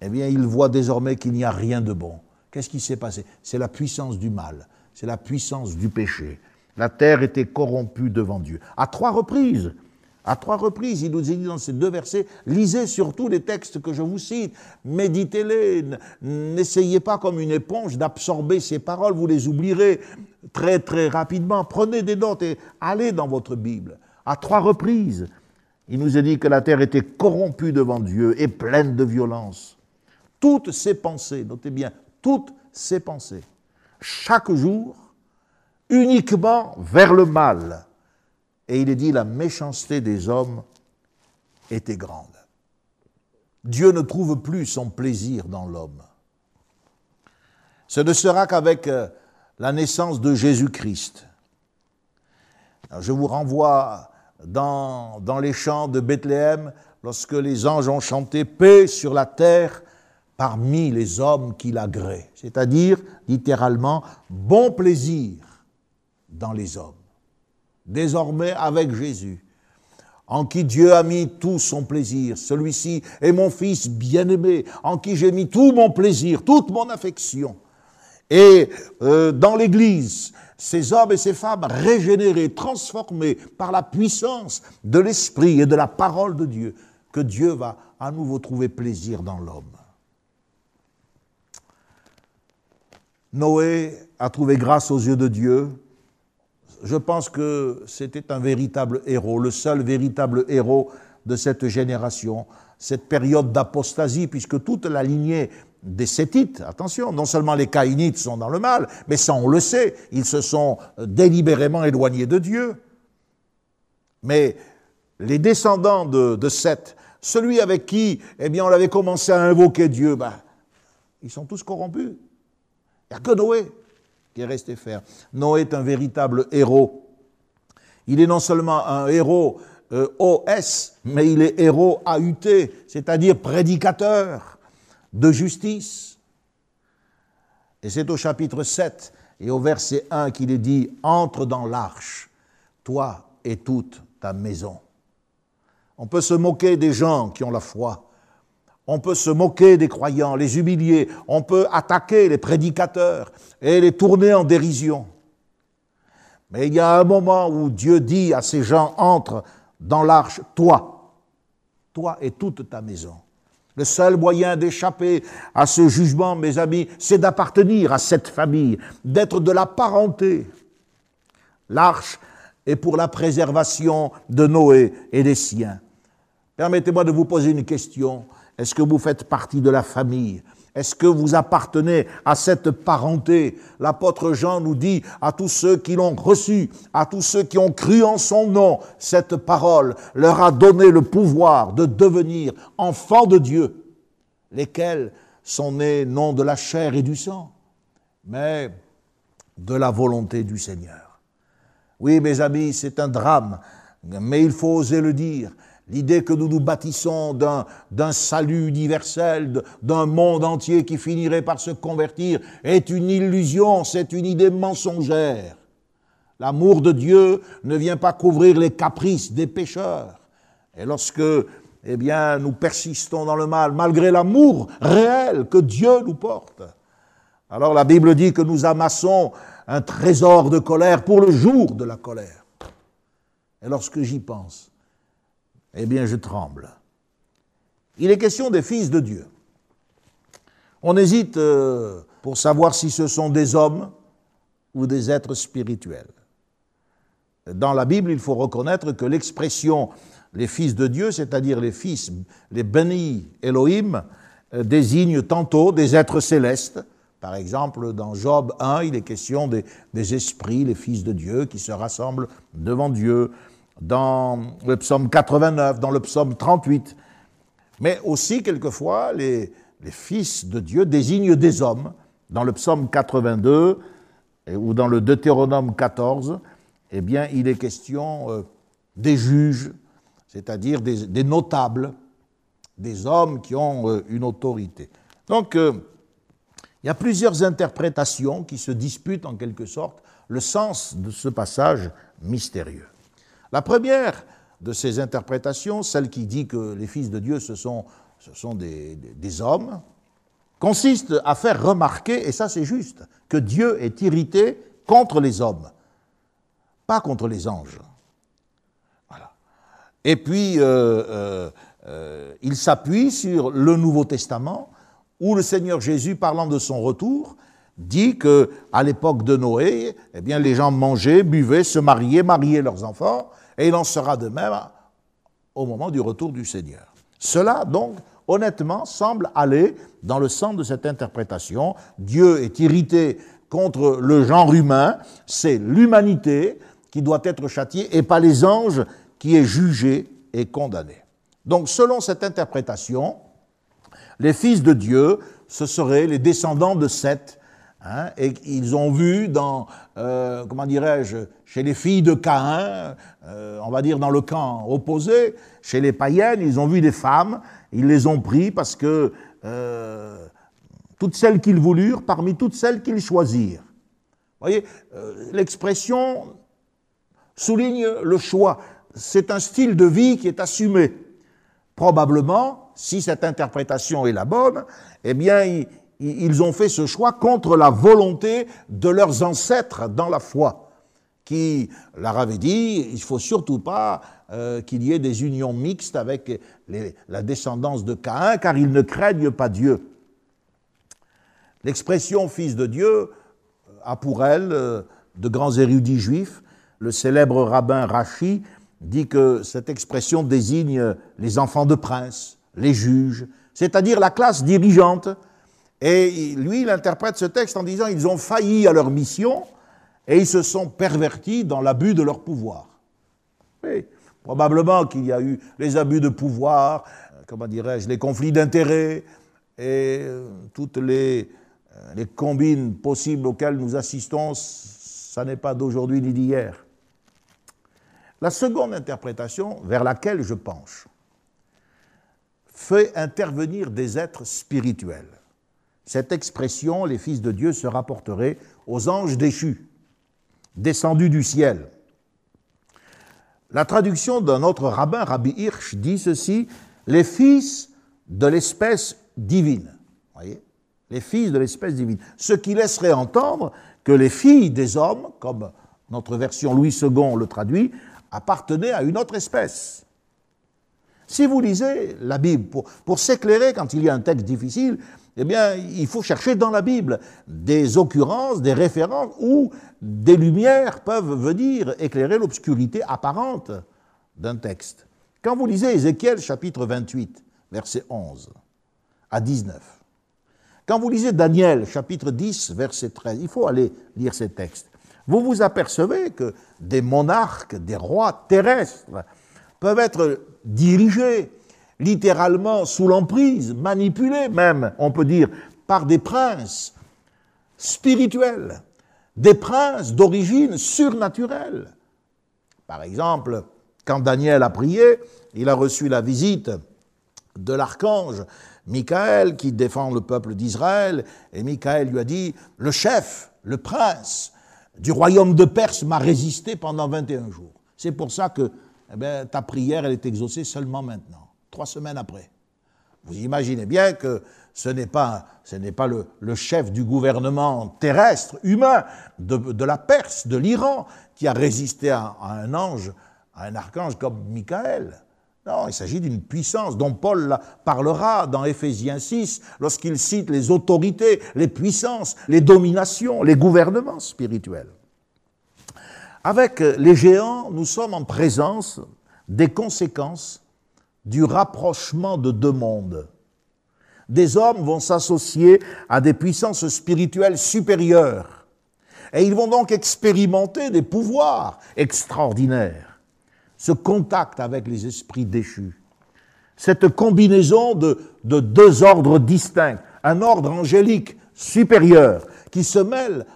eh bien, il voit désormais qu'il n'y a rien de bon. Qu'est-ce qui s'est passé? C'est la puissance du mal, c'est la puissance du péché. La terre était corrompue devant Dieu. À trois reprises, à trois reprises, il nous dit dans ces deux versets, lisez surtout les textes que je vous cite, méditez-les, n'essayez pas comme une éponge d'absorber ces paroles, vous les oublierez très très rapidement. Prenez des notes et allez dans votre Bible. À trois reprises, il nous est dit que la terre était corrompue devant Dieu et pleine de violence. Toutes ses pensées, notez bien, toutes ses pensées, chaque jour, uniquement vers le mal. Et il est dit, la méchanceté des hommes était grande. Dieu ne trouve plus son plaisir dans l'homme. Ce ne sera qu'avec euh, la naissance de Jésus-Christ. Je vous renvoie dans, les chants de Bethléem, lorsque les anges ont chanté Paix sur la terre parmi les hommes qui l'agréent, c'est-à-dire littéralement bon plaisir dans les hommes. Désormais avec Jésus, en qui Dieu a mis tout son plaisir, celui-ci est mon Fils bien-aimé, en qui j'ai mis tout mon plaisir, toute mon affection. Et euh, dans l'Église, ces hommes et ces femmes régénérés, transformés par la puissance de l'Esprit et de la parole de Dieu, que Dieu va à nouveau trouver plaisir dans l'homme. Noé a trouvé grâce aux yeux de Dieu. Je pense que c'était un véritable héros, le seul véritable héros de cette génération, cette période d'apostasie, puisque toute la lignée des Sétites, attention, non seulement les Caïnites sont dans le mal, mais ça on le sait, ils se sont délibérément éloignés de Dieu. Mais les descendants de, Seth, celui avec qui eh bien, on avait commencé à invoquer Dieu, ben, ils sont tous corrompus. Il n'y a que Noé qui est resté faire. Noé est un véritable héros. Il est non seulement un héros euh, OS, mais il est héros AUT, c'est-à-dire prédicateur de justice. Et c'est au chapitre 7 et au verset 1 qu'il est dit, entre dans l'arche, toi et toute ta maison. On peut se moquer des gens qui ont la foi. On peut se moquer des croyants, les humilier. On peut attaquer les prédicateurs et les tourner en dérision. Mais il y a un moment où Dieu dit à ces gens, entre dans l'arche, toi, toi et toute ta maison. Le seul moyen d'échapper à ce jugement, mes amis, c'est d'appartenir à cette famille, d'être de la parenté. L'arche est pour la préservation de Noé et des siens. Permettez-moi de vous poser une question. Est-ce que vous faites partie de la famille? Est-ce que vous appartenez à cette parenté? L'apôtre Jean nous dit à tous ceux qui l'ont reçu, à tous ceux qui ont cru en son nom, cette parole leur a donné le pouvoir de devenir enfants de Dieu, lesquels sont nés non de la chair et du sang, mais de la volonté du Seigneur. Oui, mes amis, c'est un drame, mais il faut oser le dire. L'idée que nous nous bâtissons d'un salut universel, d'un monde entier qui finirait par se convertir, est une illusion, c'est une idée mensongère. L'amour de Dieu ne vient pas couvrir les caprices des pécheurs. Et lorsque, eh bien, nous persistons dans le mal, malgré l'amour réel que Dieu nous porte, alors la Bible dit que nous amassons un trésor de colère pour le jour de la colère. Et lorsque j'y pense, eh bien je tremble. Il est question des fils de Dieu. On hésite euh, pour savoir si ce sont des hommes ou des êtres spirituels. Dans la Bible, il faut reconnaître que l'expression les fils de Dieu, c'est-à-dire les fils, les bénis Elohim, euh, désigne tantôt des êtres célestes. Par exemple, dans Job 1, il est question des, des esprits, les fils de Dieu, qui se rassemblent devant Dieu dans le psaume 89, dans le psaume 38. Mais aussi, quelquefois, les, fils de Dieu désignent des hommes. Dans le psaume 82 ou dans le Deutéronome 14, eh bien, il est question euh, des juges, c'est-à-dire des, notables, des hommes qui ont euh, une autorité. Donc, euh, il y a plusieurs interprétations qui se disputent en quelque sorte le sens de ce passage mystérieux. La première de ces interprétations, celle qui dit que les fils de Dieu, ce sont, des, hommes, consiste à faire remarquer, et ça c'est juste, que Dieu est irrité contre les hommes, pas contre les anges. Voilà. Et puis, euh, euh, euh, il s'appuie sur le Nouveau Testament, où le Seigneur Jésus, parlant de son retour, dit que à l'époque de Noé, eh les gens mangeaient, buvaient, se mariaient, mariaient leurs enfants, et il en sera de même au moment du retour du Seigneur. Cela, donc, honnêtement, semble aller dans le sens de cette interprétation. Dieu est irrité contre le genre humain, c'est l'humanité qui doit être châtiée et pas les anges qui est jugé et condamné. Donc, selon cette interprétation, les fils de Dieu, ce seraient les descendants de Seth, hein, et ils ont vu dans, euh, comment dirais-je, chez les filles de Caïn, euh, on va dire dans le camp opposé, chez les païennes, ils ont vu des femmes, ils les ont pris parce que euh, toutes celles qu'ils voulurent, parmi toutes celles qu'ils choisirent. Vous voyez, l'expression souligne le choix. C'est un style de vie qui est assumé. Probablement, si cette interprétation est la bonne, eh bien, ils ont fait ce choix contre la volonté de leurs ancêtres dans la foi, qui leur avaient dit, il ne faut surtout pas euh, qu'il y ait des unions mixtes avec la descendance de Caïn, car ils ne craignent pas Dieu. L'expression fils de Dieu a pour elle euh, de grands érudits juifs. Le célèbre rabbin Rachi dit que cette expression désigne les enfants de princes, les juges, c'est-à-dire la classe dirigeante. Et lui, il interprète ce texte en disant ils ont failli à leur mission et ils se sont pervertis dans l'abus de leur pouvoir. probablement qu'il y a eu les abus de pouvoir, euh, comment dirais-je, les conflits d'intérêts et euh, toutes les, euh, les combines possibles auxquelles nous assistons, ça n'est pas d'aujourd'hui ni d'hier. La seconde interprétation vers laquelle je penche fait intervenir des êtres spirituels. Cette expression, les fils de Dieu, se rapporterait aux anges déchus, descendus du ciel. La traduction d'un autre rabbin, Rabbi Hirsch, dit ceci les fils de l'espèce divine. Voyez? Les fils de l'espèce divine. Ce qui laisserait entendre que les filles des hommes, comme notre version Louis II le traduit, appartenaient à une autre espèce. Si vous lisez la Bible, pour, s'éclairer quand il y a un texte difficile, eh bien, il faut chercher dans la Bible des occurrences, des références où des lumières peuvent venir éclairer l'obscurité apparente d'un texte. Quand vous lisez Ézéchiel chapitre 28, verset 11 à 19, quand vous lisez Daniel chapitre 10, verset 13, il faut aller lire ces textes. Vous vous apercevez que des monarques, des rois terrestres peuvent être dirigés littéralement sous l'emprise, manipulés même, on peut dire, par des princes spirituels, des princes d'origine surnaturelle. Par exemple, quand Daniel a prié, il a reçu la visite de l'archange Michael qui défend le peuple d'Israël, et Michael lui a dit, le chef, le prince du royaume de Perse m'a résisté pendant 21 jours. C'est pour ça que eh ta prière, elle est exaucée seulement maintenant, trois semaines après. Vous imaginez bien que ce n'est pas, ce n'est pas le, chef du gouvernement terrestre, humain, de, la Perse, de l'Iran, qui a résisté à, un ange, à un archange comme Michael. Non, il s'agit d'une puissance dont Paul parlera dans Éphésiens 6 lorsqu'il cite les autorités, les puissances, les dominations, les gouvernements spirituels. Avec les géants, nous sommes en présence des conséquences du rapprochement de deux mondes. Des hommes vont s'associer à des puissances spirituelles supérieures et ils vont donc expérimenter des pouvoirs extraordinaires. Ce contact avec les esprits déchus, cette combinaison de, de deux ordres distincts, un ordre angélique supérieur qui se mêle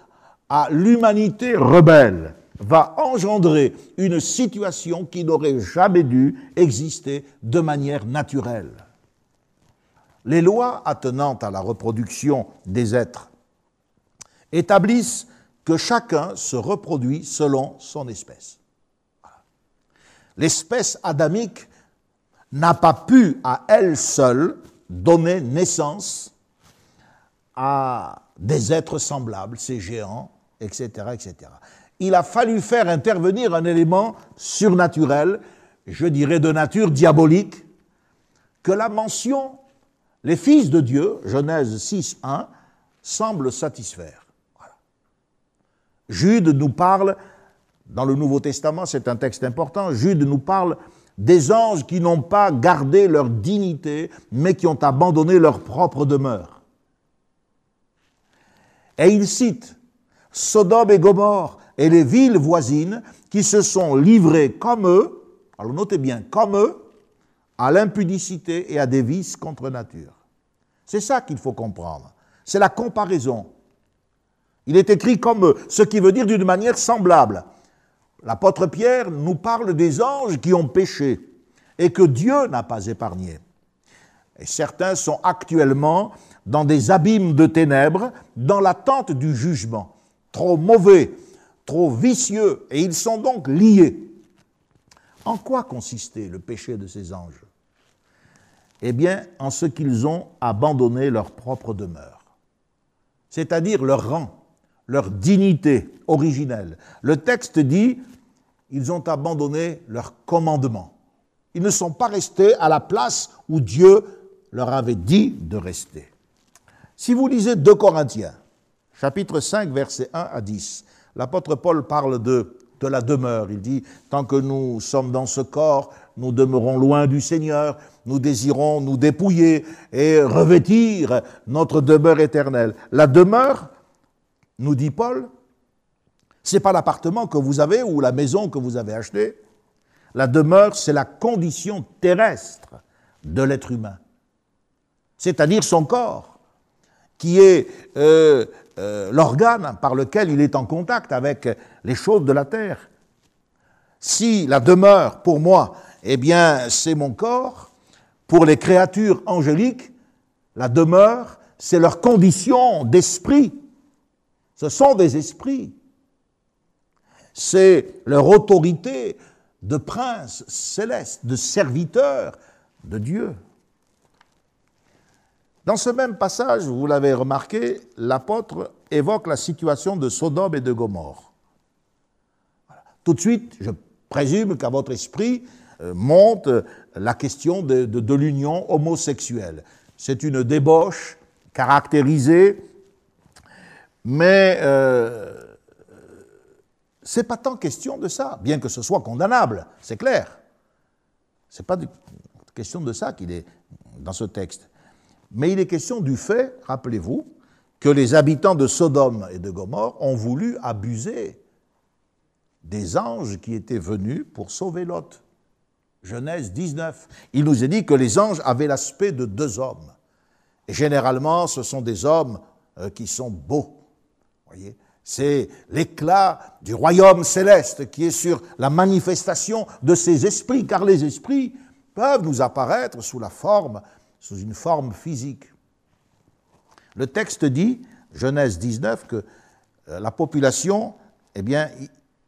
à l'humanité rebelle va engendrer une situation qui n'aurait jamais dû exister de manière naturelle. Les lois attenantes à la reproduction des êtres établissent que chacun se reproduit selon son espèce. L'espèce adamique n'a pas pu à elle seule donner naissance à des êtres semblables, ces géants, etc., etc. Il a fallu faire intervenir un élément surnaturel, je dirais de nature diabolique, que la mention les fils de Dieu, Genèse 6, 1, semble satisfaire. Jude nous parle, dans le Nouveau Testament, c'est un texte important, Jude nous parle des anges qui n'ont pas gardé leur dignité, mais qui ont abandonné leur propre demeure. Et il cite Sodome et Gomorre et les villes voisines qui se sont livrées comme eux, alors notez bien, comme eux, à l'impudicité et à des vices contre nature. C'est ça qu'il faut comprendre. C'est la comparaison. Il est écrit comme eux, ce qui veut dire d'une manière semblable. L'apôtre Pierre nous parle des anges qui ont péché et que Dieu n'a pas épargné. Et certains sont actuellement dans des abîmes de ténèbres, dans l'attente du jugement. Trop mauvais, trop vicieux, et ils sont donc liés. En quoi consistait le péché de ces anges? Eh bien, en ce qu'ils ont abandonné leur propre demeure, c'est-à-dire leur rang, leur dignité originelle. Le texte dit, ils ont abandonné leur commandement. Ils ne sont pas restés à la place où Dieu leur avait dit de rester. Si vous lisez 2 Corinthiens, chapitre 5, versets 1 à 10, l'apôtre Paul parle de, la demeure. Il dit, tant que nous sommes dans ce corps, nous demeurons loin du Seigneur, nous désirons nous dépouiller et revêtir notre demeure éternelle. La demeure, nous dit Paul, ce n'est pas l'appartement que vous avez ou la maison que vous avez achetée. La demeure, c'est la condition terrestre de l'être humain, c'est-à-dire son corps qui est euh, euh, l'organe par lequel il est en contact avec les choses de la terre. Si la demeure, pour moi, eh bien, c'est mon corps, pour les créatures angéliques, la demeure, c'est leur condition d'esprit. Ce sont des esprits. C'est leur autorité de prince céleste, de serviteur de Dieu. Dans ce même passage, vous l'avez remarqué, l'apôtre évoque la situation de Sodome et de Gomorre. Tout de suite, je présume qu'à votre esprit euh, monte la question de, l'union homosexuelle. C'est une débauche caractérisée, mais euh, c'est pas tant question de ça, bien que ce soit condamnable, c'est clair. C'est pas question de ça qu'il est dans ce texte. Mais il est question du fait, rappelez-vous, que les habitants de Sodome et de Gomorre ont voulu abuser des anges qui étaient venus pour sauver Lot. Genèse 19. Il nous est dit que les anges avaient l'aspect de deux hommes. Et généralement, ce sont des hommes euh, qui sont beaux. Voyez? C'est l'éclat du royaume céleste qui est sur la manifestation de ces esprits, car les esprits peuvent nous apparaître sous la forme sous une forme physique. Le texte dit, Genèse 19, que euh, la population, eh bien,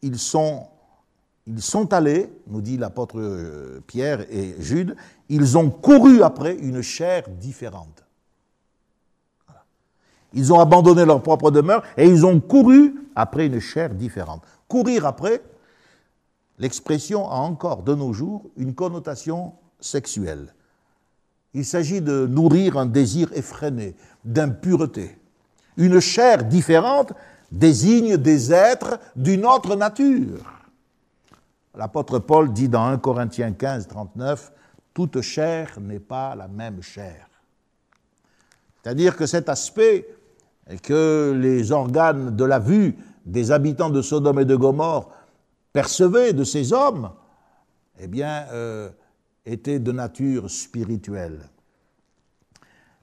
ils sont, allés, nous dit l'apôtre euh, Pierre et Jude, ils ont couru après une chair différente. Ils ont abandonné leur propre demeure et ils ont couru après une chair différente. Courir après, l'expression a encore de nos jours une connotation sexuelle. Il s'agit de nourrir un désir effréné, d'impureté. Une chair différente désigne des êtres d'une autre nature. L'apôtre Paul dit dans 1 Corinthiens 15, 39, Toute chair n'est pas la même chair. C'est-à-dire que cet aspect que les organes de la vue des habitants de Sodome et de Gomorre percevaient de ces hommes, eh bien, euh, était de nature spirituelle.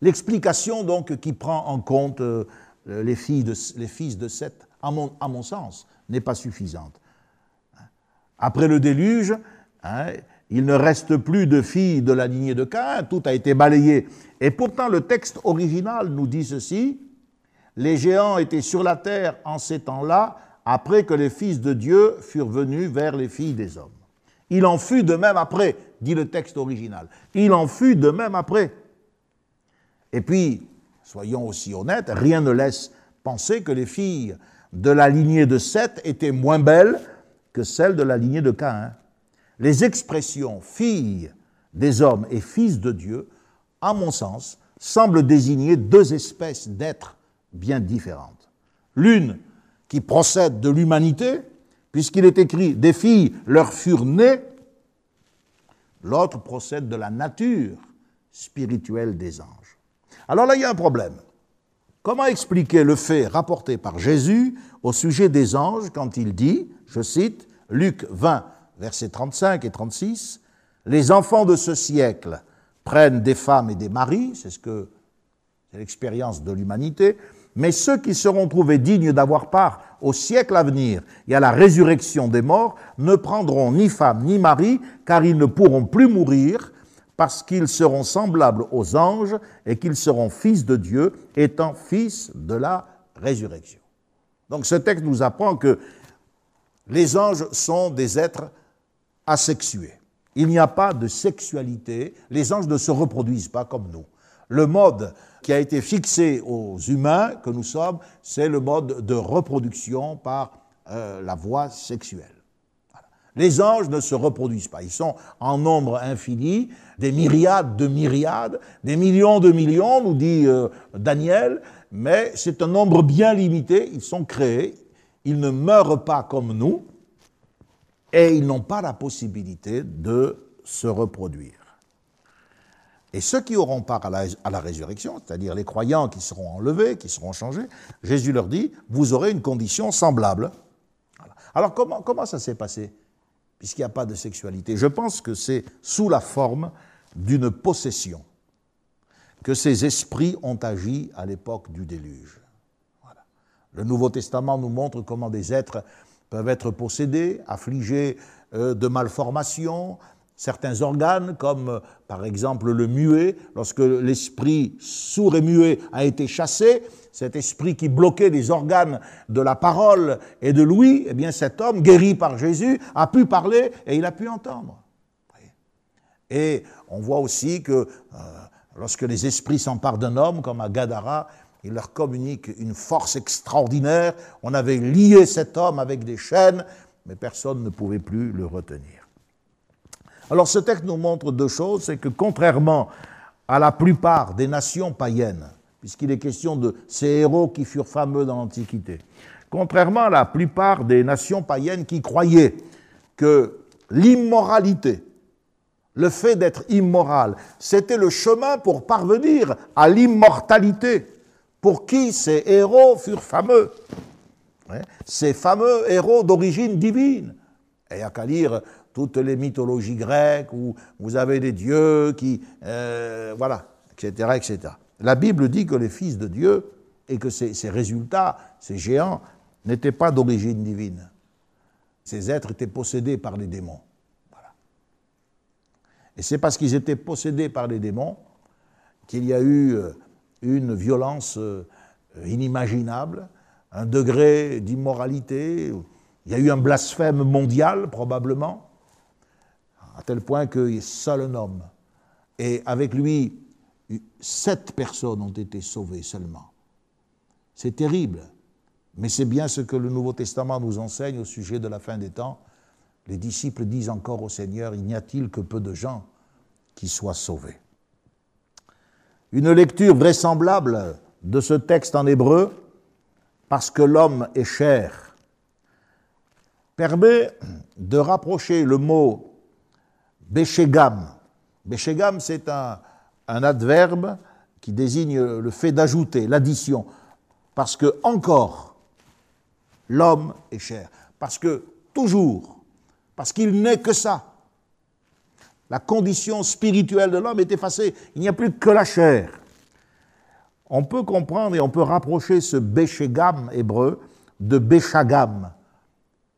L'explication donc qui prend en compte euh, les, fils de Seth, à mon, sens, n'est pas suffisante. Après le déluge, hein, il ne reste plus de filles de la lignée de Cain, tout a été balayé. Et pourtant le texte original nous dit ceci, les géants étaient sur la terre en ces temps-là, après que les fils de Dieu furent venus vers les filles des hommes. Il en fut de même après, dit le texte original. Il en fut de même après. Et puis, soyons aussi honnêtes, rien ne laisse penser que les filles de la lignée de Seth étaient moins belles que celles de la lignée de Caïn. Les expressions filles des hommes et fils de Dieu, à mon sens, semblent désigner deux espèces d'êtres bien différentes. L'une qui procède de l'humanité, puisqu'il est écrit des filles leur furent nées, l'autre procède de la nature spirituelle des anges. Alors là, il y a un problème. Comment expliquer le fait rapporté par Jésus au sujet des anges quand il dit, je cite, Luc 20, versets 35 et 36, Les enfants de ce siècle prennent des femmes et des maris, c'est ce que c'est l'expérience de l'humanité, mais ceux qui seront trouvés dignes d'avoir part au siècle à venir et à la résurrection des morts ne prendront ni femme ni mari, car ils ne pourront plus mourir, parce qu'ils seront semblables aux anges et qu'ils seront fils de Dieu, étant fils de la résurrection. Donc ce texte nous apprend que les anges sont des êtres asexués. Il n'y a pas de sexualité, les anges ne se reproduisent pas comme nous. Le mode qui a été fixé aux humains que nous sommes, c'est le mode de reproduction par euh, la voie sexuelle. Les anges ne se reproduisent pas. Ils sont en nombre infini, des myriades de myriades, des millions de millions, nous dit euh, Daniel, mais c'est un nombre bien limité. Ils sont créés, ils ne meurent pas comme nous, et ils n'ont pas la possibilité de se reproduire. Et ceux qui auront part à la, résurrection, c'est-à-dire les croyants qui seront enlevés, qui seront changés, Jésus leur dit, vous aurez une condition semblable. Alors comment, ça s'est passé? Puisqu'il n'y a pas de sexualité. Je pense que c'est sous la forme d'une possession que ces esprits ont agi à l'époque du déluge. Le Nouveau Testament nous montre comment des êtres peuvent être possédés, affligés euh, de malformations, certains organes, comme euh, par exemple le muet, lorsque l'esprit sourd et muet a été chassé, cet esprit qui bloquait les organes de la parole et de l'ouïe, eh bien cet homme, guéri par Jésus, a pu parler et il a pu entendre. Et on voit aussi que euh, lorsque les esprits s'emparent d'un homme, comme à Gadara, il leur communique une force extraordinaire. On avait lié cet homme avec des chaînes, mais personne ne pouvait plus le retenir. Alors ce texte nous montre deux choses, c'est que contrairement à la plupart des nations païennes, puisqu'il est question de ces héros qui furent fameux dans l'Antiquité. Contrairement à la plupart des nations païennes qui croyaient que l'immoralité, le fait d'être immoral, c'était le chemin pour parvenir à l'immortalité, pour qui ces héros furent fameux. Ces fameux héros d'origine divine. Et toutes les mythologies grecques où vous avez des dieux qui. Euh, voilà, etc., etc. La Bible dit que les fils de Dieu et que ces, résultats, ces géants, n'étaient pas d'origine divine. Ces êtres étaient possédés par les démons. Et c'est parce qu'ils étaient possédés par les démons qu'il y a eu euh, une violence euh, inimaginable, un degré d'immoralité, il y a eu un blasphème mondial probablement, à tel point que seul un homme, et avec lui sept personnes ont été sauvées seulement. C'est terrible, mais c'est bien ce que le Nouveau Testament nous enseigne au sujet de la fin des temps. Les disciples disent encore au Seigneur, il n'y a-t-il que peu de gens qui soient sauvés? Une lecture vraisemblable de ce texte en hébreu, parce que l'homme est cher, permet de rapprocher le mot Béchégam. Béchégam, c'est un, adverbe qui désigne le fait d'ajouter, l'addition, parce que encore l'homme est cher, parce que toujours, parce qu'il n'est que ça. La condition spirituelle de l'homme est effacée, il n'y a plus que la chair. On peut comprendre et on peut rapprocher ce béchégam hébreu de béchagam,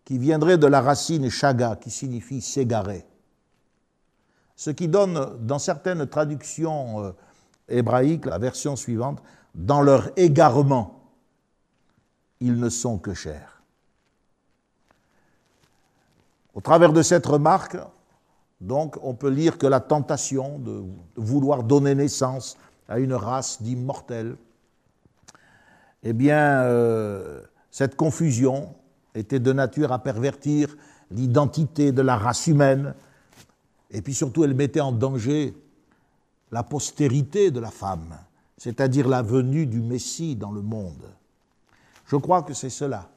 qui viendrait de la racine chaga, qui signifie s'égarer ce qui donne dans certaines traductions euh, hébraïques la version suivante, dans leur égarement, ils ne sont que chers. Au travers de cette remarque, donc, on peut lire que la tentation de vouloir donner naissance à une race d'immortels eh bien, euh, cette confusion était de nature à pervertir l'identité de la race humaine, et puis surtout elle mettait en danger la postérité de la femme, c'est-à-dire la venue du Messie dans le monde. Je crois que c'est cela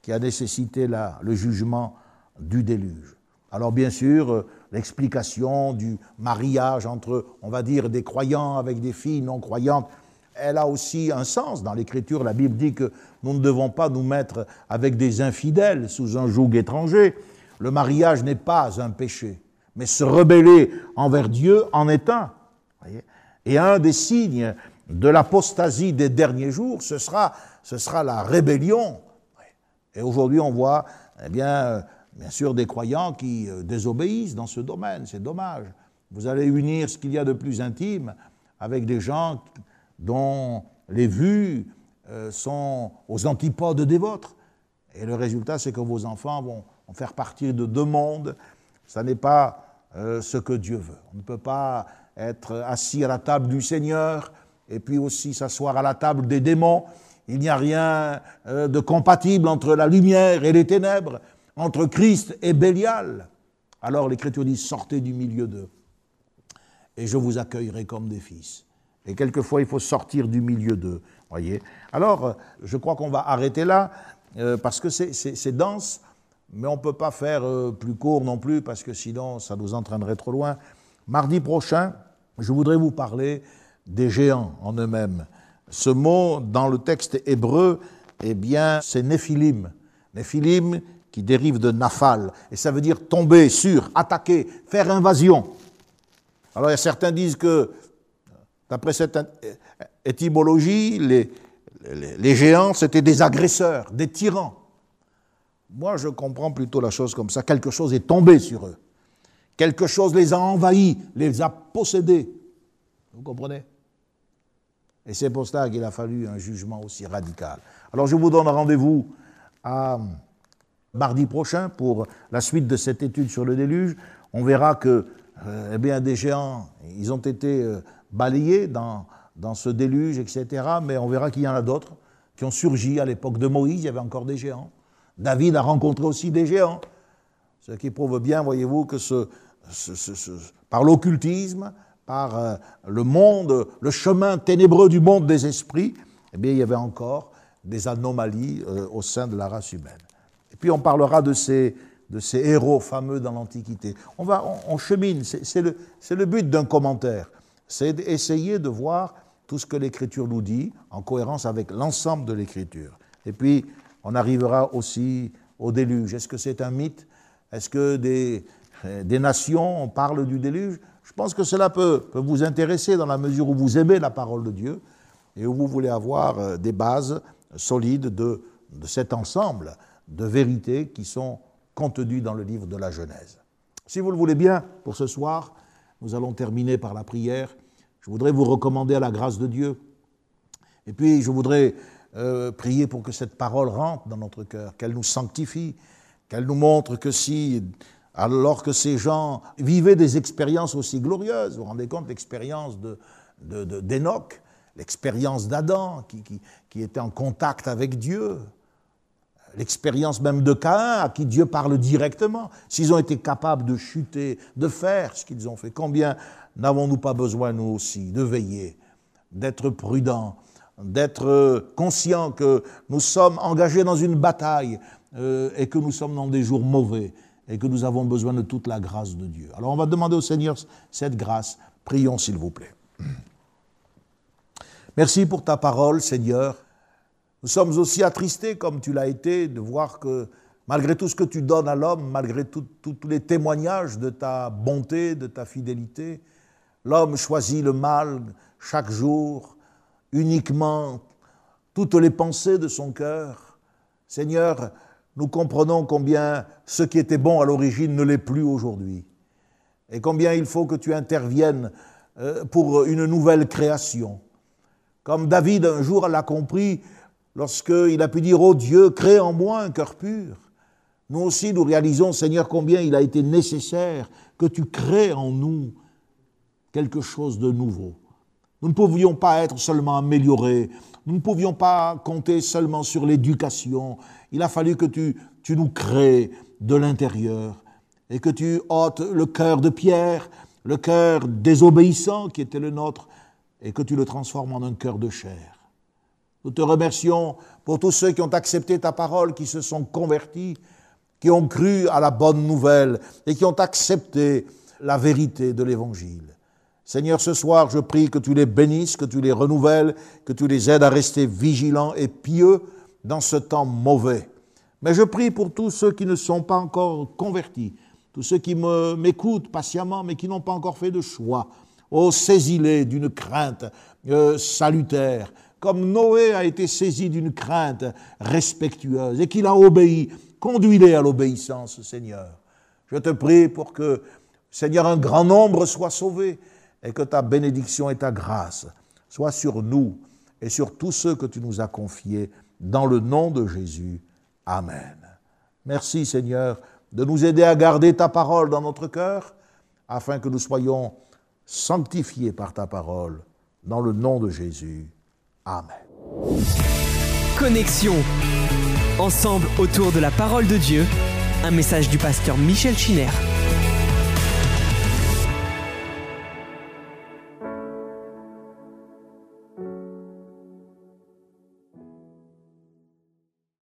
qui a nécessité le jugement du déluge. Alors bien sûr, euh, l'explication du mariage entre, on va dire, des croyants avec des filles non croyantes, elle a aussi un sens. Dans l'Écriture, la Bible dit que nous ne devons pas nous mettre avec des infidèles sous un joug étranger. Le mariage n'est pas un péché, mais se rebeller envers Dieu en est un. Et un des signes de l'apostasie des derniers jours, ce sera, ce sera la rébellion. Et aujourd'hui, on voit, eh bien, bien sûr, des croyants qui euh, désobéissent dans ce domaine. C'est dommage. Vous allez unir ce qu'il y a de plus intime avec des gens dont les vues euh, sont aux antipodes des vôtres. Et le résultat, c'est que vos enfants vont, faire partie de deux mondes. Ça n'est pas euh, ce que Dieu veut. On ne peut pas être assis à la table du Seigneur et puis aussi s'asseoir à la table des démons. Il n'y a rien de compatible entre la lumière et les ténèbres entre Christ et Bélial. Alors l'Écriture dit, sortez du milieu d'eux, et je vous accueillerai comme des fils. Et quelquefois, il faut sortir du milieu d'eux. Voyez. Alors, euh, je crois qu'on va arrêter là, euh, parce que c'est dense, mais on ne peut pas faire euh, plus court non plus, parce que sinon, ça nous entraînerait trop loin. Mardi prochain, je voudrais vous parler des géants en eux-mêmes. Ce mot, dans le texte hébreu, eh bien, c'est Néphilim. Néphilim, qui dérive de nafal, et ça veut dire tomber sur, attaquer, faire invasion. Alors certains disent que, d'après cette étymologie, les, les, géants, c'était des agresseurs, des tyrans. Moi, je comprends plutôt la chose comme ça. Quelque chose est tombé sur eux. Quelque chose les a envahis, les a possédés. Vous comprenez? Et c'est pour cela qu'il a fallu un jugement aussi radical. Alors je vous donne rendez-vous à mardi prochain pour la suite de cette étude sur le déluge. On verra que euh, eh bien, des géants, ils ont été euh, balayés dans, dans ce déluge, etc. Mais on verra qu'il y en a d'autres qui ont surgi à l'époque de Moïse, il y avait encore des géants. David a rencontré aussi des géants. Ce qui prouve bien, voyez-vous, que par l'occultisme, par euh, le monde, le chemin ténébreux du monde des esprits, eh bien, il y avait encore des anomalies au sein de la race humaine. Puis on parlera de ces, de ces héros fameux dans l'Antiquité. On, va, on, chemine, c'est le, le, but d'un commentaire. C'est d'essayer de voir tout ce que l'Écriture nous dit en cohérence avec l'ensemble de l'Écriture. Et puis, on arrivera aussi au déluge. Est-ce que c'est un mythe? Est-ce que des, des nations parlent du déluge? Je pense que cela peut, peut, vous intéresser dans la mesure où vous aimez la parole de Dieu et où vous voulez avoir euh, des bases solides de, de cet ensemble de vérités qui sont contenues dans le livre de la Genèse. Si vous le voulez bien, pour ce soir, nous allons terminer par la prière. Je voudrais vous recommander à la grâce de Dieu. Et puis, je voudrais euh, prier pour que cette parole rentre dans notre cœur, qu'elle nous sanctifie, qu'elle nous montre que si, alors que ces gens vivaient des expériences aussi glorieuses, vous vous rendez compte l'expérience d'Enoch, de, l'expérience d'Adam, qui, qui était en contact avec Dieu, l'expérience même de Caïn, à qui Dieu parle directement, s'ils ont été capables de chuter, de faire ce qu'ils ont fait, combien n'avons-nous pas besoin, nous aussi, de veiller, d'être prudents, d'être conscients que nous sommes engagés dans une bataille euh, et que nous sommes dans des jours mauvais et que nous avons besoin de toute la grâce de Dieu. Alors on va demander au Seigneur cette grâce. Prions s'il vous plaît. Merci pour ta parole, Seigneur. Nous sommes aussi attristés, comme tu l'as été, de voir que malgré tout ce que tu donnes à l'homme, malgré tous les témoignages de ta bonté, de ta fidélité, l'homme choisit le mal chaque jour, uniquement, toutes les pensées de son cœur. Seigneur, nous comprenons combien ce qui était bon à l'origine ne l'est plus aujourd'hui, et combien il faut que tu interviennes euh, pour une nouvelle création. Comme David un jour l'a compris, lorsqu'il a pu dire, oh Dieu, crée en moi un cœur pur. Nous aussi, nous réalisons, Seigneur, combien il a été nécessaire que tu crées en nous quelque chose de nouveau. Nous ne pouvions pas être seulement améliorés. Nous ne pouvions pas compter seulement sur l'éducation. Il a fallu que tu, nous crées de l'intérieur et que tu ôtes le cœur de pierre, le cœur désobéissant qui était le nôtre, et que tu le transformes en un cœur de chair. Nous te remercions pour tous ceux qui ont accepté ta parole, qui se sont convertis, qui ont cru à la bonne nouvelle et qui ont accepté la vérité de l'Évangile. Seigneur, ce soir, je prie que tu les bénisses, que tu les renouvelles, que tu les aides à rester vigilants et pieux dans ce temps mauvais. Mais je prie pour tous ceux qui ne sont pas encore convertis, tous ceux qui m'écoutent patiemment, mais qui n'ont pas encore fait de choix. Oh, saisis-les d'une crainte euh, salutaire, comme Noé a été saisi d'une crainte respectueuse et qu'il a obéi. Conduis-les à l'obéissance, Seigneur. Je te prie pour que, Seigneur, un grand nombre soit sauvé et que ta bénédiction et ta grâce soient sur nous et sur tous ceux que tu nous as confiés, dans le nom de Jésus. Amen. Merci, Seigneur de nous aider à garder ta parole dans notre cœur, afin que nous soyons sanctifiés par ta parole, dans le nom de Jésus. Amen. Connexion. Ensemble autour de la parole de Dieu, un message du pasteur Michel Chiner.